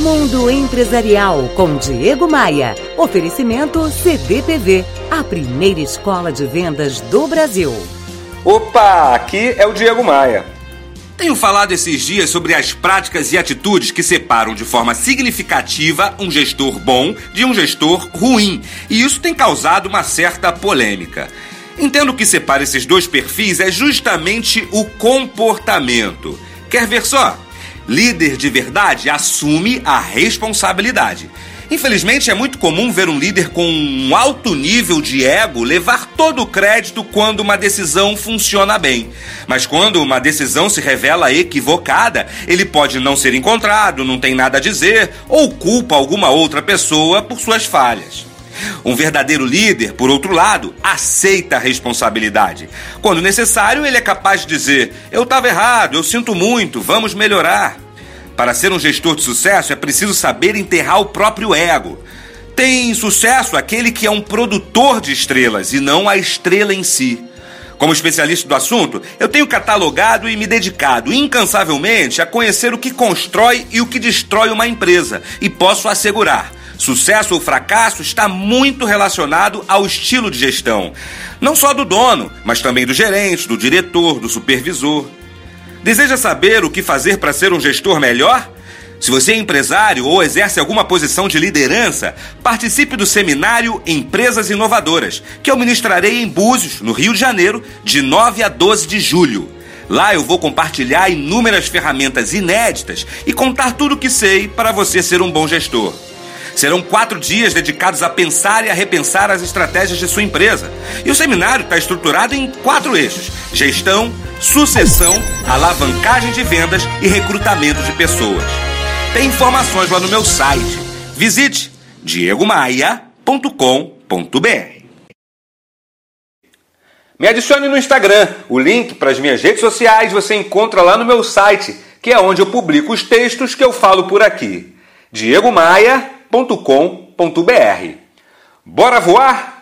Mundo Empresarial com Diego Maia. Oferecimento CDPV, a primeira escola de vendas do Brasil. Opa, aqui é o Diego Maia. Tenho falado esses dias sobre as práticas e atitudes que separam de forma significativa um gestor bom de um gestor ruim, e isso tem causado uma certa polêmica. Entendo que separa esses dois perfis é justamente o comportamento. Quer ver só? Líder de verdade assume a responsabilidade. Infelizmente, é muito comum ver um líder com um alto nível de ego levar todo o crédito quando uma decisão funciona bem. Mas quando uma decisão se revela equivocada, ele pode não ser encontrado, não tem nada a dizer ou culpa alguma outra pessoa por suas falhas. Um verdadeiro líder, por outro lado, aceita a responsabilidade. Quando necessário, ele é capaz de dizer: Eu estava errado, eu sinto muito, vamos melhorar. Para ser um gestor de sucesso, é preciso saber enterrar o próprio ego. Tem sucesso aquele que é um produtor de estrelas e não a estrela em si. Como especialista do assunto, eu tenho catalogado e me dedicado incansavelmente a conhecer o que constrói e o que destrói uma empresa, e posso assegurar Sucesso ou fracasso está muito relacionado ao estilo de gestão, não só do dono, mas também do gerente, do diretor, do supervisor. Deseja saber o que fazer para ser um gestor melhor? Se você é empresário ou exerce alguma posição de liderança, participe do seminário Empresas Inovadoras, que eu ministrarei em Búzios, no Rio de Janeiro, de 9 a 12 de julho. Lá eu vou compartilhar inúmeras ferramentas inéditas e contar tudo o que sei para você ser um bom gestor. Serão quatro dias dedicados a pensar e a repensar as estratégias de sua empresa. E o seminário está estruturado em quatro eixos: gestão, sucessão, alavancagem de vendas e recrutamento de pessoas. Tem informações lá no meu site. Visite diegomaia.com.br. Me adicione no Instagram. O link para as minhas redes sociais você encontra lá no meu site, que é onde eu publico os textos que eu falo por aqui. Diego Maia www.voar.com.br. Bora voar?